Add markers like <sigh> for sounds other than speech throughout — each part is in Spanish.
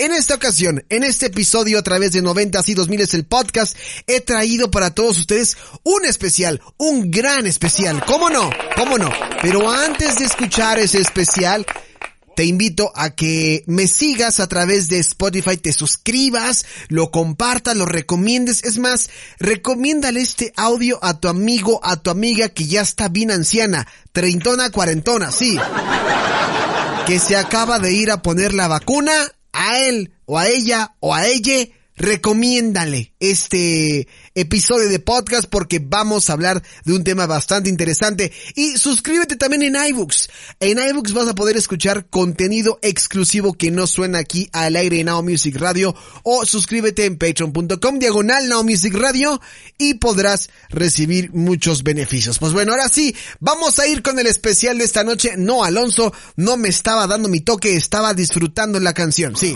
En esta ocasión, en este episodio a través de 90 y 2000 es el podcast, he traído para todos ustedes un especial, un gran especial. ¿Cómo no? ¿Cómo no? Pero antes de escuchar ese especial, te invito a que me sigas a través de Spotify, te suscribas, lo compartas, lo recomiendes. Es más, recomiéndale este audio a tu amigo, a tu amiga que ya está bien anciana, treintona, cuarentona, sí. Que se acaba de ir a poner la vacuna a él o a ella o a ella, recomiéndale este episodio de podcast porque vamos a hablar de un tema bastante interesante. Y suscríbete también en iBooks. En iBooks vas a poder escuchar contenido exclusivo que no suena aquí al aire en Now Music Radio o suscríbete en patreon.com diagonal Now Music Radio y podrás recibir muchos beneficios. Pues bueno, ahora sí, vamos a ir con el especial de esta noche. No, Alonso no me estaba dando mi toque, estaba disfrutando la canción, sí.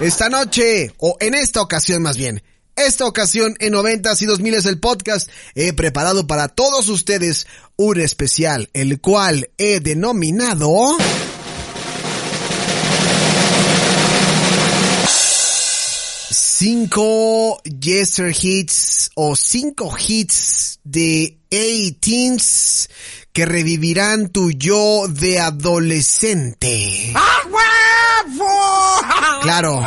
Esta noche, o en esta ocasión más bien, esta ocasión en 90 y 2000 es el podcast, he preparado para todos ustedes un especial, el cual he denominado... Cinco Yester Hits o cinco hits de A-Teens que revivirán tu yo de adolescente. Claro.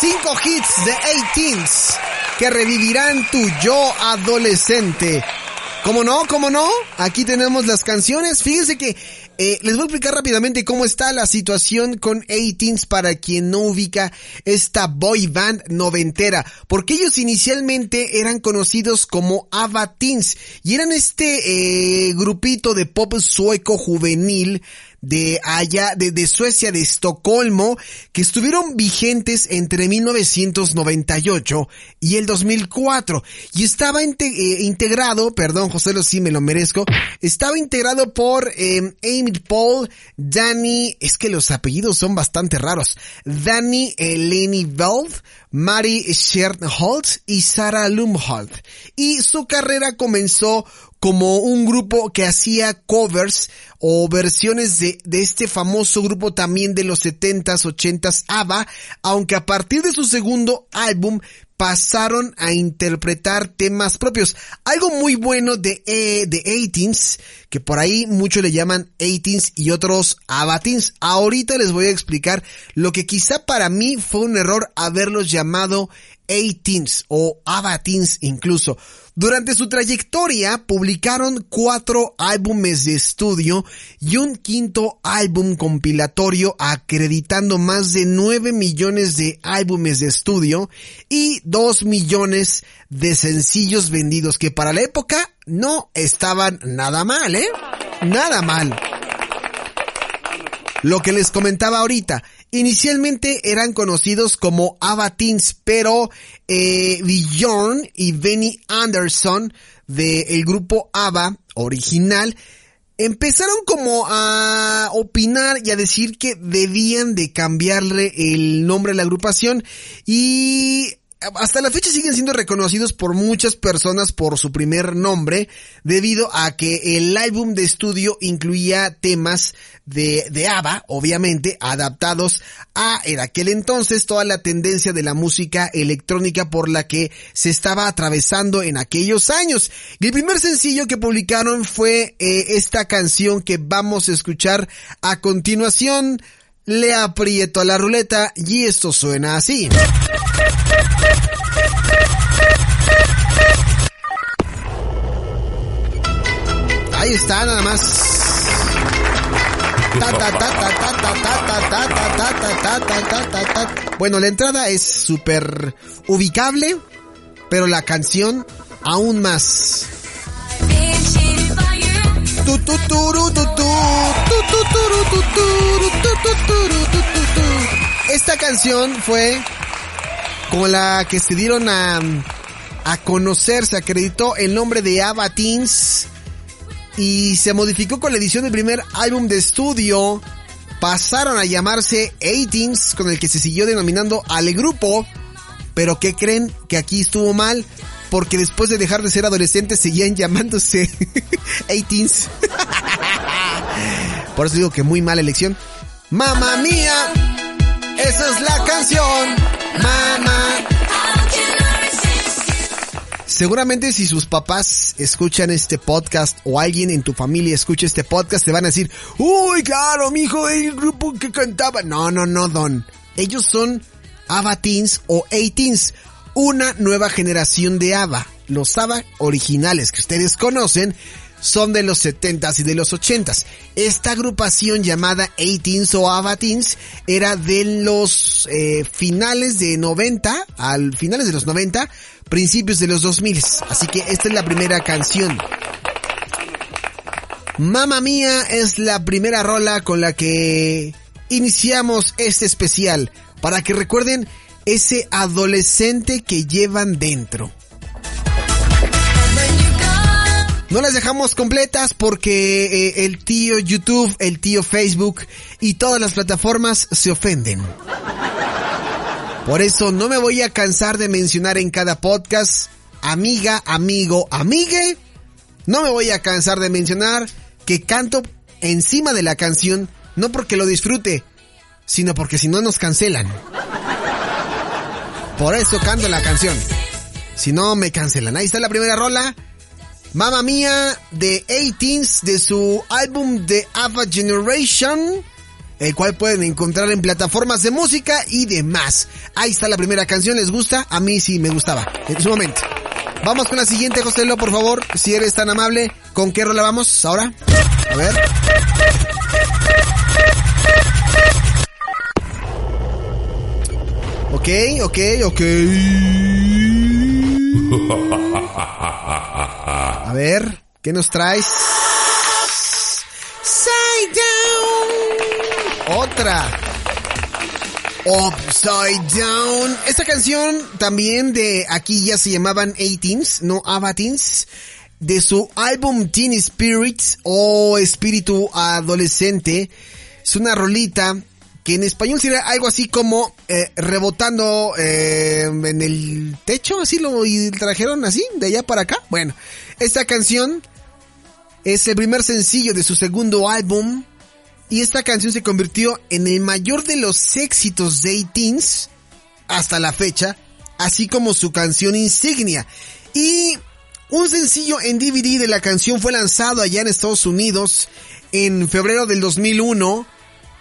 Cinco hits de 18s que revivirán tu yo adolescente. ¿Cómo no? ¿Cómo no? Aquí tenemos las canciones. Fíjense que eh, les voy a explicar rápidamente cómo está la situación con 18s para quien no ubica esta boy band noventera. Porque ellos inicialmente eran conocidos como Ava Teens y eran este eh, grupito de pop sueco juvenil de allá, de, de, Suecia, de Estocolmo, que estuvieron vigentes entre 1998 y el 2004. Y estaba eh, integrado, perdón José, lo sí me lo merezco, estaba integrado por eh, Amy Paul, Danny, es que los apellidos son bastante raros, Danny Eleni Veld, Mari Schernholz y Sarah Lumholt. Y su carrera comenzó como un grupo que hacía covers o versiones de, de este famoso grupo también de los 70s, 80s, ABBA, aunque a partir de su segundo álbum pasaron a interpretar temas propios. Algo muy bueno de, eh, de 18s, que por ahí muchos le llaman 18s y otros Abatins. Ahorita les voy a explicar lo que quizá para mí fue un error haberlos llamado 18s o Abatins incluso. Durante su trayectoria publicaron cuatro álbumes de estudio y un quinto álbum compilatorio acreditando más de nueve millones de álbumes de estudio y dos millones de sencillos vendidos que para la época no estaban nada mal, ¿eh? Nada mal. Lo que les comentaba ahorita, Inicialmente eran conocidos como Avatins, pero eh, Bjorn y Benny Anderson del grupo Ava original empezaron como a opinar y a decir que debían de cambiarle el nombre a la agrupación y hasta la fecha siguen siendo reconocidos por muchas personas por su primer nombre, debido a que el álbum de estudio incluía temas de, de ABBA, obviamente, adaptados a, en aquel entonces, toda la tendencia de la música electrónica por la que se estaba atravesando en aquellos años. Y el primer sencillo que publicaron fue eh, esta canción que vamos a escuchar a continuación. Le aprieto a la ruleta y esto suena así. Ahí está, nada más. Bueno, la entrada es súper ubicable, pero la canción aún más. Esta canción fue con la que se dieron a, a conocer, se acreditó el nombre de Ava Teens y se modificó con la edición del primer álbum de estudio. Pasaron a llamarse A-Teens, con el que se siguió denominando al grupo. Pero ¿qué creen? Que aquí estuvo mal. Porque después de dejar de ser adolescentes seguían llamándose <laughs> A-Teens. <laughs> Por eso digo que muy mala elección. Mamma mía, esa es la canción. Mamá. Seguramente si sus papás escuchan este podcast o alguien en tu familia escucha este podcast te van a decir, uy, claro, mi hijo, el grupo que cantaba. No, no, no, Don. Ellos son Ava Teens o A-Teens, una nueva generación de Ava. Los Ava originales que ustedes conocen son de los 70s y de los 80s. Esta agrupación llamada A-Teens o Ava Teens era de los eh, finales de 90, al finales de los 90, principios de los 2000. Así que esta es la primera canción. Mamma Mía es la primera rola con la que iniciamos este especial. Para que recuerden ese adolescente que llevan dentro. No las dejamos completas porque eh, el tío YouTube, el tío Facebook y todas las plataformas se ofenden. Por eso no me voy a cansar de mencionar en cada podcast, amiga, amigo, amigue. No me voy a cansar de mencionar que canto encima de la canción, no porque lo disfrute, sino porque si no nos cancelan. Por eso canto la canción. Si no, me cancelan. Ahí está la primera rola. Mamma Mía de 18 de su álbum The Ava Generation, el cual pueden encontrar en plataformas de música y demás. Ahí está la primera canción, ¿les gusta? A mí sí me gustaba, en su momento. Vamos con la siguiente, José por favor, si eres tan amable. ¿Con qué rola vamos ahora? A ver. Ok, ok, ok. <laughs> A ver, ¿qué nos traes? Side down. Otra. Upside Down. Esta canción también de aquí ya se llamaban A-Teens, no Ava-Teens. De su álbum Teen Spirits o Espíritu Adolescente. Es una rolita que en español sería algo así como eh, rebotando eh, en el techo, así lo trajeron así, de allá para acá. Bueno, esta canción es el primer sencillo de su segundo álbum y esta canción se convirtió en el mayor de los éxitos de Teens hasta la fecha, así como su canción insignia. Y un sencillo en DVD de la canción fue lanzado allá en Estados Unidos en febrero del 2001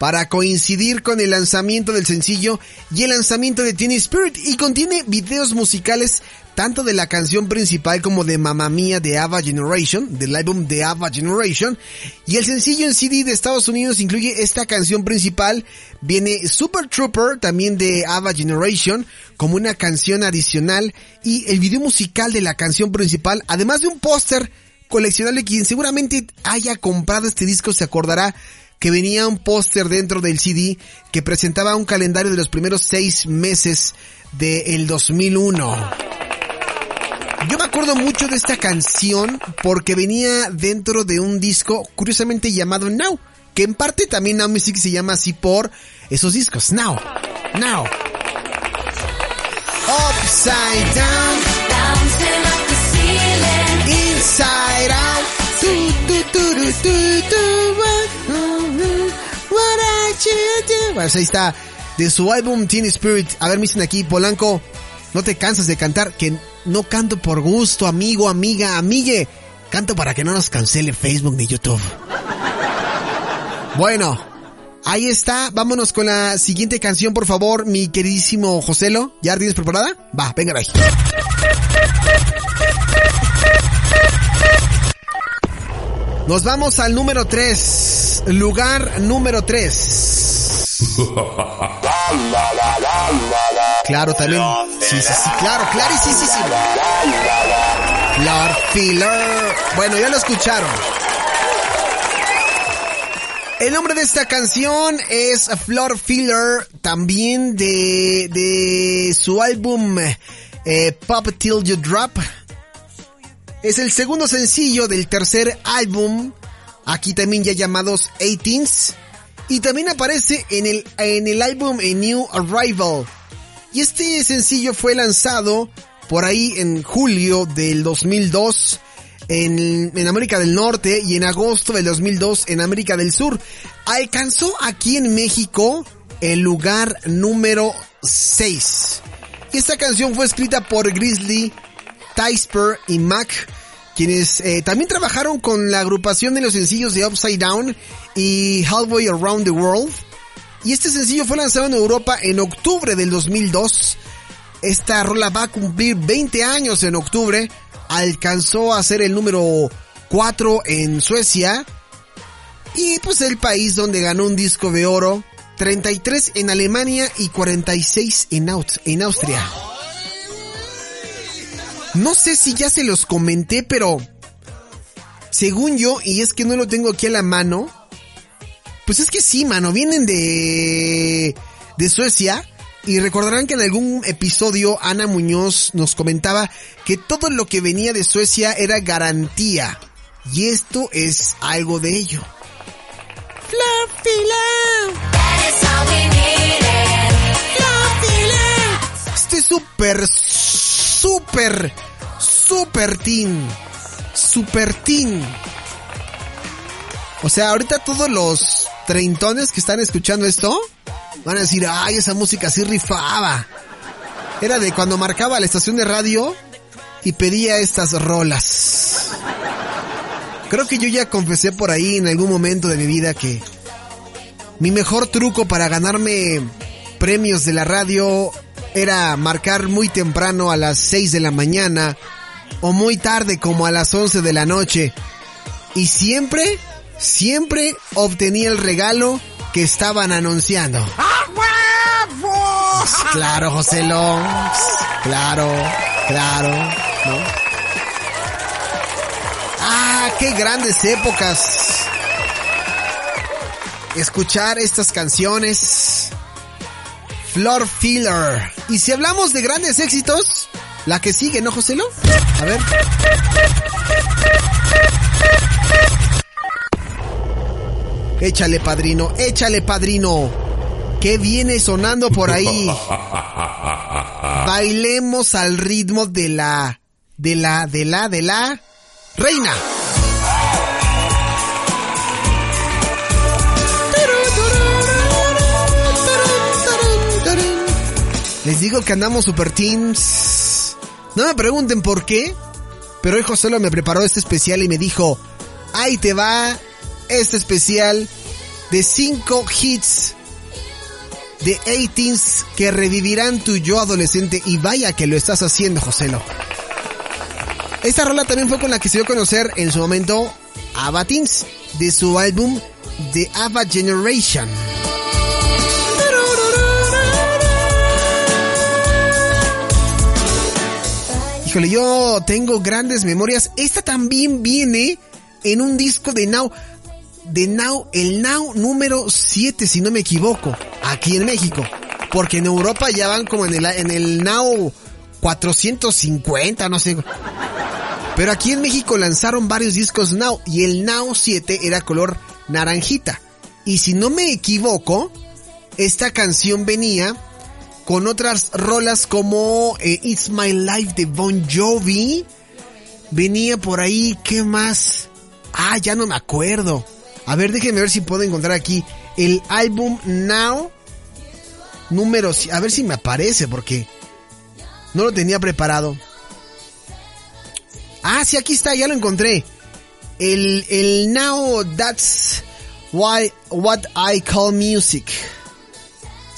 para coincidir con el lanzamiento del sencillo y el lanzamiento de Teen Spirit y contiene videos musicales tanto de la canción principal como de Mamma Mía de Ava Generation, del álbum de Ava Generation, y el sencillo en CD de Estados Unidos incluye esta canción principal, viene Super Trooper también de Ava Generation como una canción adicional. Y el video musical de la canción principal, además de un póster coleccionable quien seguramente haya comprado este disco se acordará que venía un póster dentro del CD que presentaba un calendario de los primeros seis meses del 2001. Yo me acuerdo mucho de esta canción porque venía dentro de un disco curiosamente llamado Now, que en parte también Now Music se llama así por esos discos. Now, Now. Upside down, inside out. Pues ahí está, de su álbum Teen Spirit. A ver, me dicen aquí, Polanco, no te cansas de cantar, que no canto por gusto, amigo, amiga, amigue. Canto para que no nos cancele Facebook ni YouTube. Bueno, ahí está. Vámonos con la siguiente canción, por favor, mi queridísimo Joselo. ¿Ya tienes preparada? Va, venga ahí. Nos vamos al número 3. Lugar número 3. Claro, también. Sí, sí, sí, claro, clarísimo. Lord Filler. Bueno, ya lo escucharon. El nombre de esta canción es Floor Filler, también de, de su álbum eh, Pop Till You Drop. Es el segundo sencillo del tercer álbum, aquí también ya llamados 18 y también aparece en el, en el álbum New Arrival. Y este sencillo fue lanzado por ahí en julio del 2002 en, en, América del Norte y en agosto del 2002 en América del Sur. Alcanzó aquí en México el lugar número 6. Y esta canción fue escrita por Grizzly, Tysper y Mac, quienes eh, también trabajaron con la agrupación de los sencillos de Upside Down y Halfway Around the World. Y este sencillo fue lanzado en Europa en octubre del 2002. Esta rola va a cumplir 20 años en octubre. Alcanzó a ser el número 4 en Suecia. Y pues el país donde ganó un disco de oro. 33 en Alemania y 46 en, en Austria. No sé si ya se los comenté, pero según yo, y es que no lo tengo aquí a la mano, pues es que sí, mano, vienen de, de Suecia. Y recordarán que en algún episodio Ana Muñoz nos comentaba que todo lo que venía de Suecia era garantía. Y esto es algo de ello. Este súper, súper, súper teen. Super teen. O sea, ahorita todos los treintones que están escuchando esto van a decir, ay, esa música sí rifaba. Era de cuando marcaba la estación de radio y pedía estas rolas. Creo que yo ya confesé por ahí en algún momento de mi vida que mi mejor truco para ganarme premios de la radio era marcar muy temprano a las 6 de la mañana o muy tarde como a las 11 de la noche. Y siempre siempre obtenía el regalo que estaban anunciando. Claro, José Long. Claro, claro, ¿no? Ah, qué grandes épocas. Escuchar estas canciones. Floor Filler. Y si hablamos de grandes éxitos, la que sigue, ¿no, José Long? A ver. Échale padrino, échale padrino. ¿Qué viene sonando por ahí? Bailemos al ritmo de la, de la, de la, de la reina. Les digo que andamos super teams. No me pregunten por qué, pero hoy José me preparó este especial y me dijo, ahí te va este especial de 5 hits de 18s que revivirán tu yo adolescente y vaya que lo estás haciendo, Joselo. Esta rola también fue con la que se dio a conocer en su momento Ava Teens de su álbum The Ava Generation. Híjole, yo tengo grandes memorias. Esta también viene en un disco de Now de Now, el Now número 7, si no me equivoco, aquí en México. Porque en Europa ya van como en el, en el Now 450, no sé. Pero aquí en México lanzaron varios discos Now y el Now 7 era color naranjita. Y si no me equivoco, esta canción venía con otras rolas como eh, It's My Life de Bon Jovi. Venía por ahí, ¿qué más? Ah, ya no me acuerdo. A ver, déjenme ver si puedo encontrar aquí el álbum Now número... A ver si me aparece porque no lo tenía preparado. Ah, sí, aquí está, ya lo encontré. El, el Now That's Why, What I Call Music.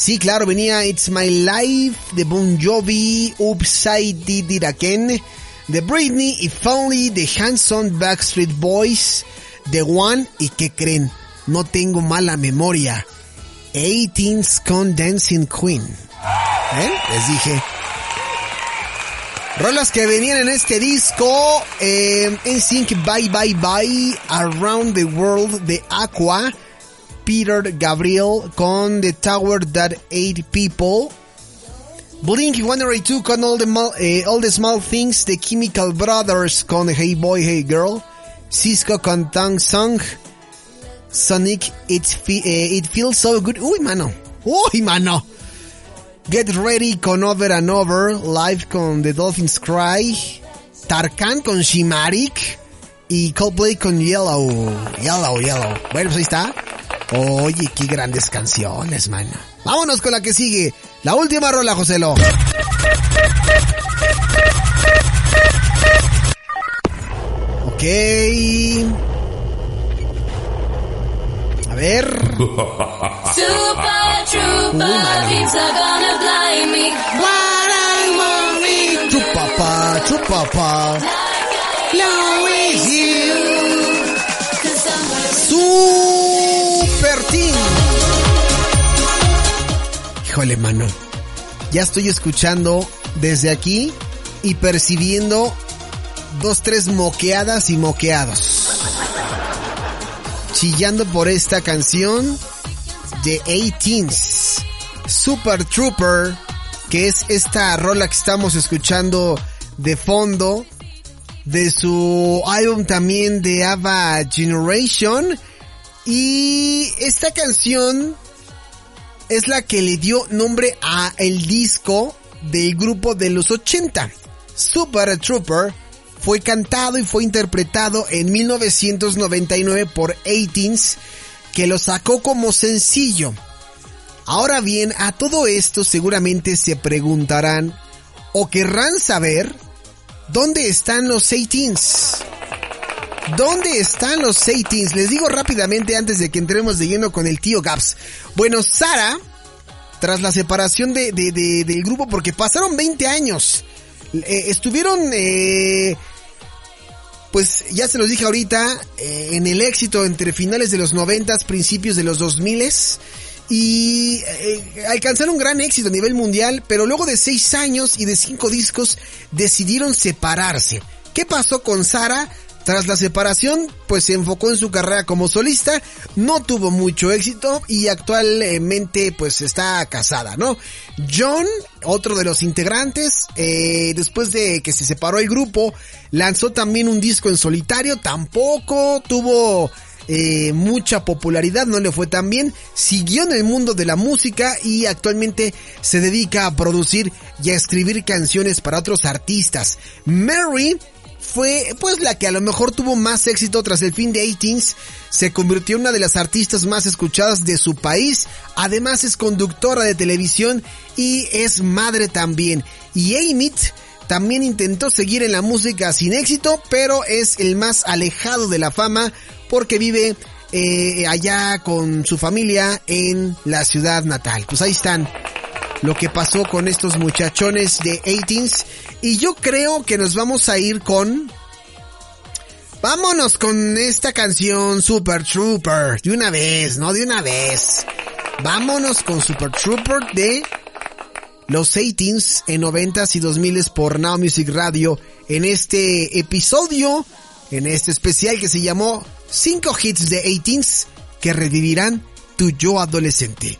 Sí, claro, venía It's My Life de Bon Jovi, Upside Again, de Britney, If Only, de Hanson Backstreet Boys, The One y que creen, no tengo mala memoria. 18's Con Dancing Queen. ¿Eh? Les dije. Rolas que venían en este disco, eh, en Sync Bye Bye Bye, Around the World de Aqua, Peter Gabriel con The Tower That Ate People. Blink 182 con All the, eh, All the Small Things. The Chemical Brothers con Hey Boy, Hey Girl. Cisco con Tang Song. Sonic, It, eh, It Feels So Good. Uy, mano. Uy, mano. Get Ready con Over and Over. Live con The Dolphins Cry. Tarkan con Shimarik. Y Coldplay con Yellow. Yellow, Yellow. Bueno, pues ahí está. Oye, qué grandes canciones, mano. Vámonos con la que sigue. La última rola, Joselo. Ok. A ver. Super Chupapa, chupapa. Super Híjole, mano. Ya estoy escuchando desde aquí y percibiendo dos, tres moqueadas y moqueados. Chillando por esta canción de 18s. Super Trooper, que es esta rola que estamos escuchando de fondo de su álbum también de Ava Generation. Y esta canción es la que le dio nombre a el disco del grupo de los 80. Super Trooper fue cantado y fue interpretado en 1999 por 18s que lo sacó como sencillo. Ahora bien, a todo esto seguramente se preguntarán o querrán saber ¿Dónde están los 18s? ¿Dónde están los 18s? Les digo rápidamente antes de que entremos de lleno con el tío Gaps. Bueno, Sara, tras la separación de, del grupo, porque pasaron 20 años, eh, estuvieron, eh, pues ya se los dije ahorita, eh, en el éxito entre finales de los 90, principios de los 2000 y alcanzaron un gran éxito a nivel mundial, pero luego de seis años y de cinco discos decidieron separarse. ¿Qué pasó con Sara? Tras la separación, pues se enfocó en su carrera como solista, no tuvo mucho éxito y actualmente pues está casada, ¿no? John, otro de los integrantes, eh, después de que se separó el grupo, lanzó también un disco en solitario, tampoco tuvo eh, mucha popularidad, no le fue tan bien, siguió en el mundo de la música y actualmente se dedica a producir y a escribir canciones para otros artistas. Mary fue pues la que a lo mejor tuvo más éxito tras el fin de 18 se convirtió en una de las artistas más escuchadas de su país, además es conductora de televisión y es madre también. Y Amit también intentó seguir en la música sin éxito, pero es el más alejado de la fama porque vive eh, allá con su familia en la ciudad natal. Pues ahí están lo que pasó con estos muchachones de 18s. Y yo creo que nos vamos a ir con... Vámonos con esta canción Super Trooper. De una vez, no de una vez. Vámonos con Super Trooper de los 18s en 90s y 2000s por Now Music Radio en este episodio, en este especial que se llamó 5 hits de 18s que revivirán tu yo adolescente.